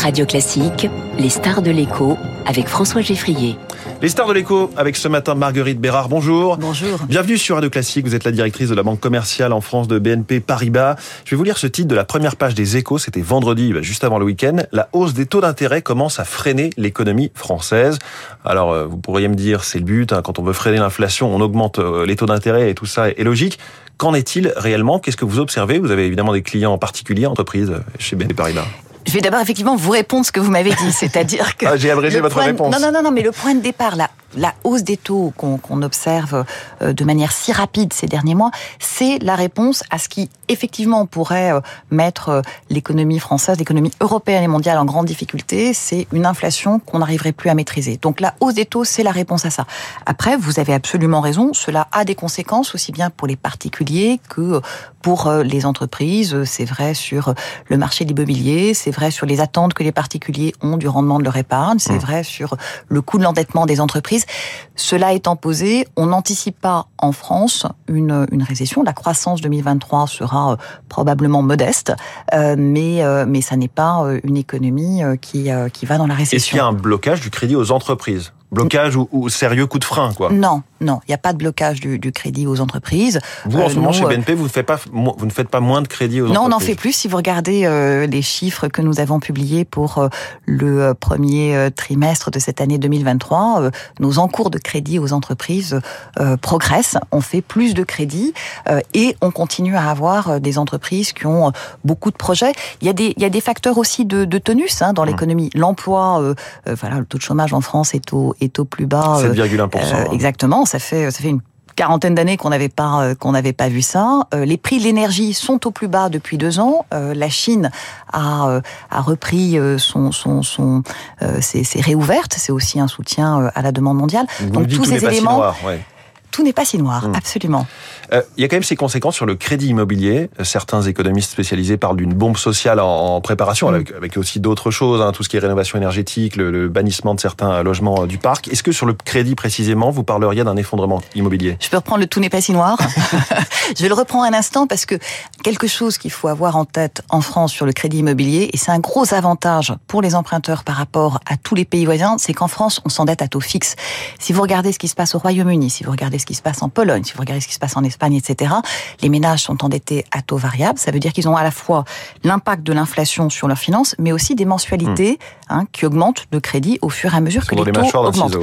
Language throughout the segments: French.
Radio Classique, les stars de l'écho avec François Geffrier. Les stars de l'écho avec ce matin Marguerite Bérard. Bonjour. Bonjour. Bienvenue sur Radio Classique. Vous êtes la directrice de la banque commerciale en France de BNP Paribas. Je vais vous lire ce titre de la première page des échos. C'était vendredi, bah, juste avant le week-end. La hausse des taux d'intérêt commence à freiner l'économie française. Alors, euh, vous pourriez me dire, c'est le but. Hein. quand on veut freiner l'inflation, on augmente euh, les taux d'intérêt et tout ça est logique. Qu'en est-il réellement? Qu'est-ce que vous observez? Vous avez évidemment des clients en particulier, entreprises chez BNP Paribas. Je vais d'abord effectivement vous répondre ce que vous m'avez dit, c'est-à-dire que... Ah, j'ai abrégé votre réponse. Non, non, non, non, mais le point de départ, là, la hausse des taux qu'on observe euh, de manière si rapide ces derniers mois, c'est la réponse à ce qui effectivement pourrait euh, mettre euh, l'économie française, l'économie européenne et mondiale en grande difficulté. C'est une inflation qu'on n'arriverait plus à maîtriser. Donc la hausse des taux, c'est la réponse à ça. Après, vous avez absolument raison, cela a des conséquences aussi bien pour les particuliers que pour les entreprises. C'est vrai sur le marché de l'immobilier, c'est vrai sur les attentes que les particuliers ont du rendement de leur épargne, c'est mmh. vrai sur le coût de l'endettement des entreprises. Cela étant posé, on n'anticipe pas en France une, une, récession. La croissance 2023 sera euh, probablement modeste, euh, mais, euh, mais ça n'est pas une économie qui, qui va dans la récession. Est-ce qu'il y a un blocage du crédit aux entreprises? Blocage ou, sérieux coup de frein, quoi. Non, non, il n'y a pas de blocage du, du, crédit aux entreprises. Vous, en ce moment, chez BNP, vous ne, faites pas, vous ne faites pas moins de crédit aux non, entreprises Non, on en fait plus. Si vous regardez euh, les chiffres que nous avons publiés pour euh, le premier trimestre de cette année 2023, nos encours de crédit aux entreprises progressent. On fait plus de crédits et on continue à avoir des entreprises qui ont beaucoup de projets. Il y a des, il y a des facteurs aussi de, de tonus hein, dans mmh. l'économie. L'emploi, voilà, le taux de chômage en France est au est au plus bas. 7,1%. Euh, euh, exactement, ça fait, ça fait une quarantaine d'années qu'on n'avait pas euh, qu'on n'avait pas vu ça. les prix de l'énergie sont au plus bas depuis deux ans. la Chine a, a repris son son son c'est réouverte. C'est aussi un soutien à la demande mondiale. Donc tous ces éléments. Tout n'est pas si noir, hmm. absolument. Euh, il y a quand même ces conséquences sur le crédit immobilier. Certains économistes spécialisés parlent d'une bombe sociale en, préparation, hmm. avec, aussi d'autres choses, hein, tout ce qui est rénovation énergétique, le, bannissement de certains logements euh, du parc. Est-ce que sur le crédit précisément, vous parleriez d'un effondrement immobilier? Je peux reprendre le tout n'est pas si noir. Je vais le reprendre un instant parce que quelque chose qu'il faut avoir en tête en France sur le crédit immobilier, et c'est un gros avantage pour les emprunteurs par rapport à tous les pays voisins, c'est qu'en France, on s'endette à taux fixe. Si vous regardez ce qui se passe au Royaume-Uni, si vous regardez ce qui se passe en Pologne, si vous regardez ce qui se passe en Espagne, etc., les ménages sont endettés à taux variable. Ça veut dire qu'ils ont à la fois l'impact de l'inflation sur leurs finances, mais aussi des mensualités hmm. hein, qui augmentent de crédit au fur et à mesure que les, taux augmentent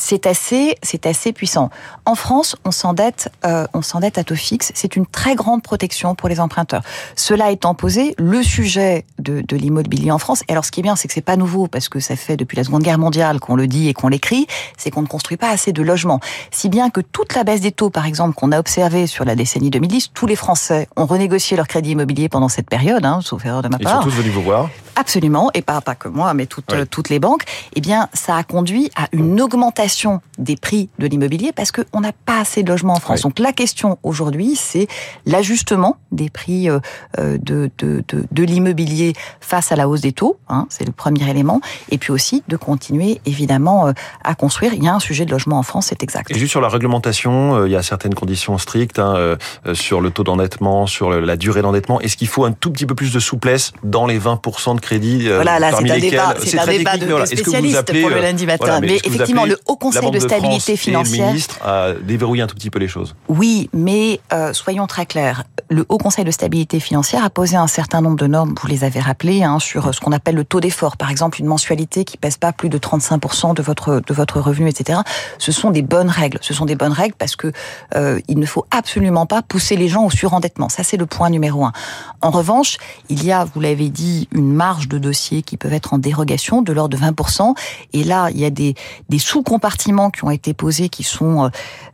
c'est assez, c'est assez puissant. En France, on s'endette, euh, on s'endette à taux fixe. C'est une très grande protection pour les emprunteurs. Cela étant posé, le sujet de, de l'immobilier en France. Et alors, ce qui est bien, c'est que c'est pas nouveau parce que ça fait depuis la Seconde Guerre mondiale qu'on le dit et qu'on l'écrit. C'est qu'on ne construit pas assez de logements. Si bien que toute la baisse des taux, par exemple, qu'on a observé sur la décennie 2010, tous les Français ont renégocié leur crédit immobilier pendant cette période, hein, sauf erreur de ma part. Ils sont tous venus vous voir. Absolument, et pas pas que moi, mais toutes toutes les banques. Eh bien, ça a conduit à une augmentation des prix de l'immobilier parce qu'on n'a pas assez de logements en France. Donc la question aujourd'hui, c'est l'ajustement des prix euh, euh, de, de, de, de l'immobilier face à la hausse des taux. Hein, c'est le premier élément. Et puis aussi de continuer évidemment euh, à construire. Il y a un sujet de logement en France, c'est exact. Et juste sur la réglementation, il y a certaines conditions strictes hein, sur le taux d'endettement, sur la durée d'endettement. Est-ce qu'il faut un tout petit peu plus de souplesse dans les 20% de crédit Voilà, là c'est un débat, c'est un débat de, spécialistes pour le lundi matin. mais effectivement, le Haut Conseil de stabilité financière. le ministre a déverrouillé un tout petit peu les choses. Oui, mais euh, soyons très clairs. Le Haut Conseil de stabilité financière a posé un certain nombre de normes, vous les avez rappelées, hein, sur ce qu'on appelle le taux d'effort. Par exemple, une mensualité qui pèse pas plus de 35% de votre de votre revenu, etc. Ce sont des bonnes règles. Ce sont des bonnes règles parce que euh, il ne faut absolument pas pousser les gens au surendettement. Ça, c'est le point numéro un. En revanche, il y a, vous l'avez dit, une marge de dossiers qui peuvent être en dérogation de l'ordre de 20%. Et là, il y a des, des sous-compartiments qui ont été posés, qui sont, euh,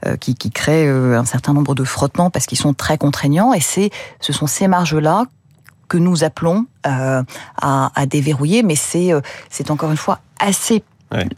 euh, qui, qui créent euh, un certain nombre de frottements parce qu'ils sont très contraignants. Et c'est, ce sont ces marges-là que nous appelons à, à, déverrouiller, mais c'est, c'est encore une fois assez, ouais.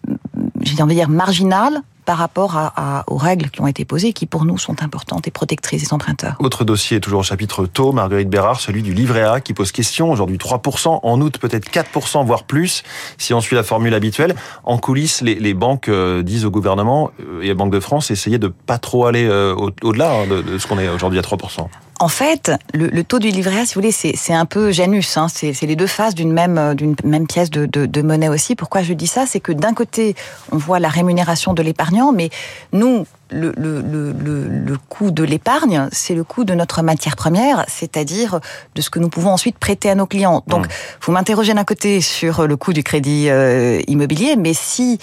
j'ai envie de dire marginal par rapport aux règles qui ont été posées, qui pour nous sont importantes et protectrices des emprunteurs. Autre dossier, toujours au chapitre taux, Marguerite Bérard, celui du livret A, qui pose question. Aujourd'hui 3%, en août peut-être 4%, voire plus, si on suit la formule habituelle. En coulisses, les, banques euh, disent au gouvernement euh, et à Banque de France, essayer de pas trop aller euh, au-delà hein, de, de, ce qu'on est aujourd'hui à 3%. En fait, le, le, taux du livret A, si vous voulez, c'est un peu Janus. Hein. C'est les deux faces d'une même, d'une même pièce de, de, de, monnaie aussi. Pourquoi je dis ça? C'est que d'un côté, on voit la rémunération de l'épargnant, mais nous, le, le, le, le, coût de l'épargne, c'est le coût de notre matière première, c'est-à-dire de ce que nous pouvons ensuite prêter à nos clients. Donc, mmh. vous m'interrogez d'un côté sur le coût du crédit euh, immobilier, mais si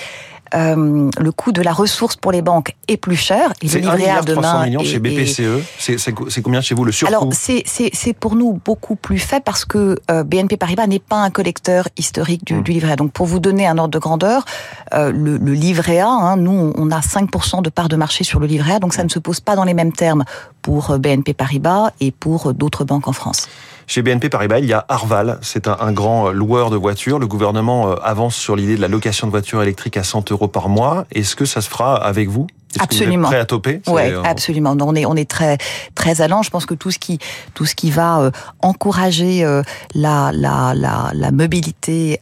euh, le coût de la ressource pour les banques est plus cher. Et le livret A demain. millions chez BPCE. C'est combien chez vous le surcoût Alors c'est pour nous beaucoup plus faible parce que euh, BNP Paribas n'est pas un collecteur historique du, hmm. du, livret A. Donc pour vous donner un ordre de grandeur, euh, le, le, livret A, hein, nous on a 5% de part de marché sur le livret A, donc ça ne se pose pas dans les mêmes termes pour BNP Paribas et pour d'autres banques en France. Chez BNP Paribas, il y a Arval, c'est un, grand loueur de voitures. Le gouvernement avance sur l'idée de la location de voitures électriques à 100 euros par mois. Est-ce que ça se fera avec vous? Absolument. prêt à toper Ouais, euh, absolument. On est on est très très allant. Je pense que tout ce qui tout ce qui va euh, encourager euh, la, la la la mobilité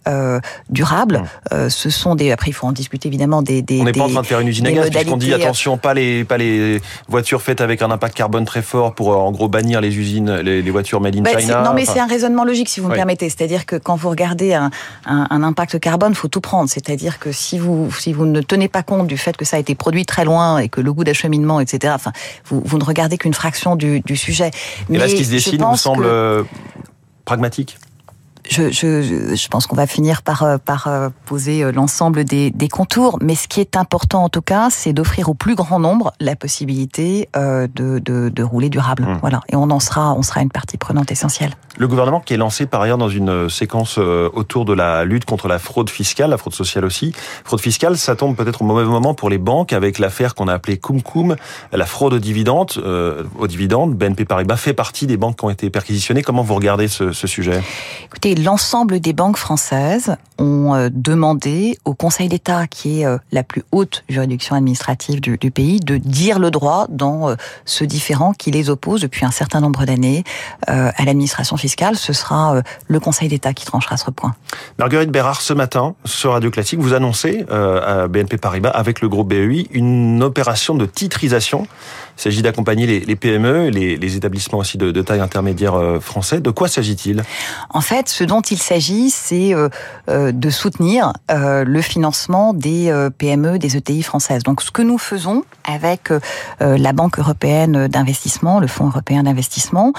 durable, hum. ce sont des. Après, il faut en discuter évidemment des. des on n'est pas en train de faire une usine à gaz puisqu'on dit attention, pas les pas les voitures faites avec un impact carbone très fort pour en gros bannir les usines, les, les voitures made in bah, China. Non, mais c'est un raisonnement logique si vous me permettez. C'est-à-dire que quand vous regardez un, un, un impact carbone, faut tout prendre. C'est-à-dire que si vous si vous ne tenez pas compte du fait que ça a été produit très loin et que le goût d'acheminement, etc. Enfin, vous, vous ne regardez qu'une fraction du, du, sujet. Et là, ce qui se dessine vous semble euh, pragmatique je, je, je, pense qu'on va finir par, euh, par euh, poser l'ensemble des, des, contours, mais ce qui est important en tout cas, c'est d'offrir au plus grand nombre la possibilité de, de, de rouler durable. Mmh. Voilà, et on en sera, on sera une partie prenante essentielle. Le gouvernement qui est lancé par ailleurs dans une euh, séquence euh, autour de la lutte contre la fraude fiscale, la fraude sociale aussi. Fraude fiscale, ça tombe peut-être au mauvais moment pour les banques avec l'affaire qu'on a appelée Cum Cum, la fraude aux dividendes. Euh, aux dividendes, BNP Paribas fait partie des banques qui ont été perquisitionnées. Comment vous regardez ce, ce sujet? Écoutez, l'ensemble des banques françaises ont euh, demandé au Conseil d'État, qui est la plus haute juridiction administrative du, pays, de dire le droit dans ce différent qui les oppose depuis un certain nombre d'années à l'administration fiscale, ce sera euh, le Conseil d'État qui tranchera ce point. Marguerite Bérard, ce matin, sur Radio Classique, vous annoncez euh, à BNP Paribas, avec le groupe BEI, une opération de titrisation. Il s'agit d'accompagner les, PME, les, les, établissements aussi de, taille intermédiaire euh, français. De quoi s'agit-il? En fait, ce dont il s'agit, c'est de soutenir le financement des PME, des ETI françaises. Donc, ce que nous faisons avec la Banque européenne d'investissement, le Fonds européen d'investissement,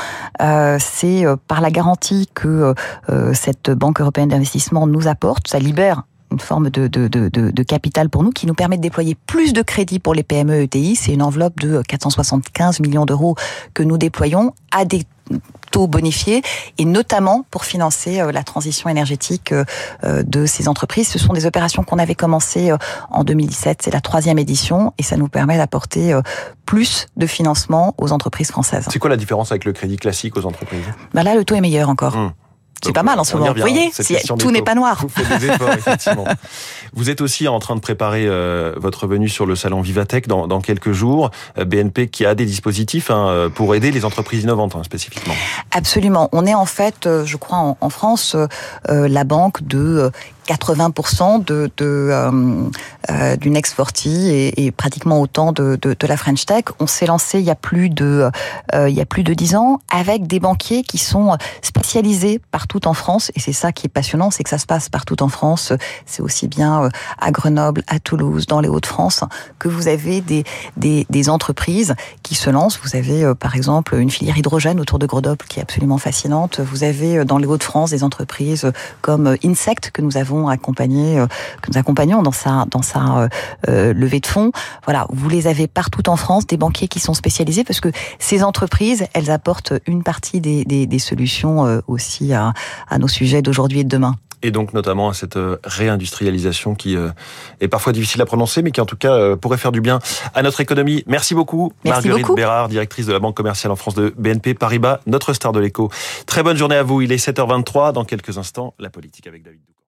c'est par la garantie que euh, cette Banque européenne d'investissement nous apporte, ça libère une forme de, de, de, de, capital pour nous qui nous permet de déployer plus de crédits pour les PME ETI. C'est une enveloppe de 475 millions d'euros que nous déployons à des taux bonifiés et notamment pour financer euh, la transition énergétique euh, de ces entreprises. Ce sont des opérations qu'on avait commencées en 2017. C'est la troisième édition et ça nous permet d'apporter plus de financement aux entreprises françaises. C'est quoi la différence avec le crédit classique aux entreprises? Ben Là, le taux est meilleur encore. Hum. C'est pas mal en ce moment. Vous voyez, tout n'est pas noir. Vous faites des efforts, effectivement. Vous êtes aussi en train de préparer euh, votre venue sur le salon Vivatech dans, dans quelques jours. Euh, BNP qui a des dispositifs hein, pour aider les entreprises innovantes hein, spécifiquement. Absolument. On est en fait, euh, je crois, en, en France, la banque de 80% de, de euh, euh, 40 et, et, pratiquement autant de, de, de, la French Tech. On s'est lancé il y a plus de euh, il y a plus de dix ans avec des banquiers qui sont spécialisés partout en France et c'est ça qui est passionnant, c'est que ça se passe partout en France. C'est aussi bien euh, à Grenoble, à Toulouse, dans les Hauts-de-France que vous avez des, des, des entreprises qui se lancent. Vous avez euh, par exemple une filière hydrogène autour de Grenoble qui est absolument fascinante. Vous avez dans les Hauts-de-France des entreprises comme Insect que nous avons accompagner, euh, que nous accompagnons dans sa dans sa euh, euh, levée de fonds. Voilà, vous les avez partout en France, des banquiers qui sont spécialisés parce que ces entreprises, elles apportent une partie des, des, des solutions aussi à, à nos sujets d'aujourd'hui et de demain et donc notamment à cette réindustrialisation qui est parfois difficile à prononcer, mais qui en tout cas pourrait faire du bien à notre économie. Merci beaucoup, Merci Marguerite beaucoup. Bérard, directrice de la Banque commerciale en France de BNP Paribas, notre star de l'écho. Très bonne journée à vous, il est 7h23, dans quelques instants, la politique avec David Doucan.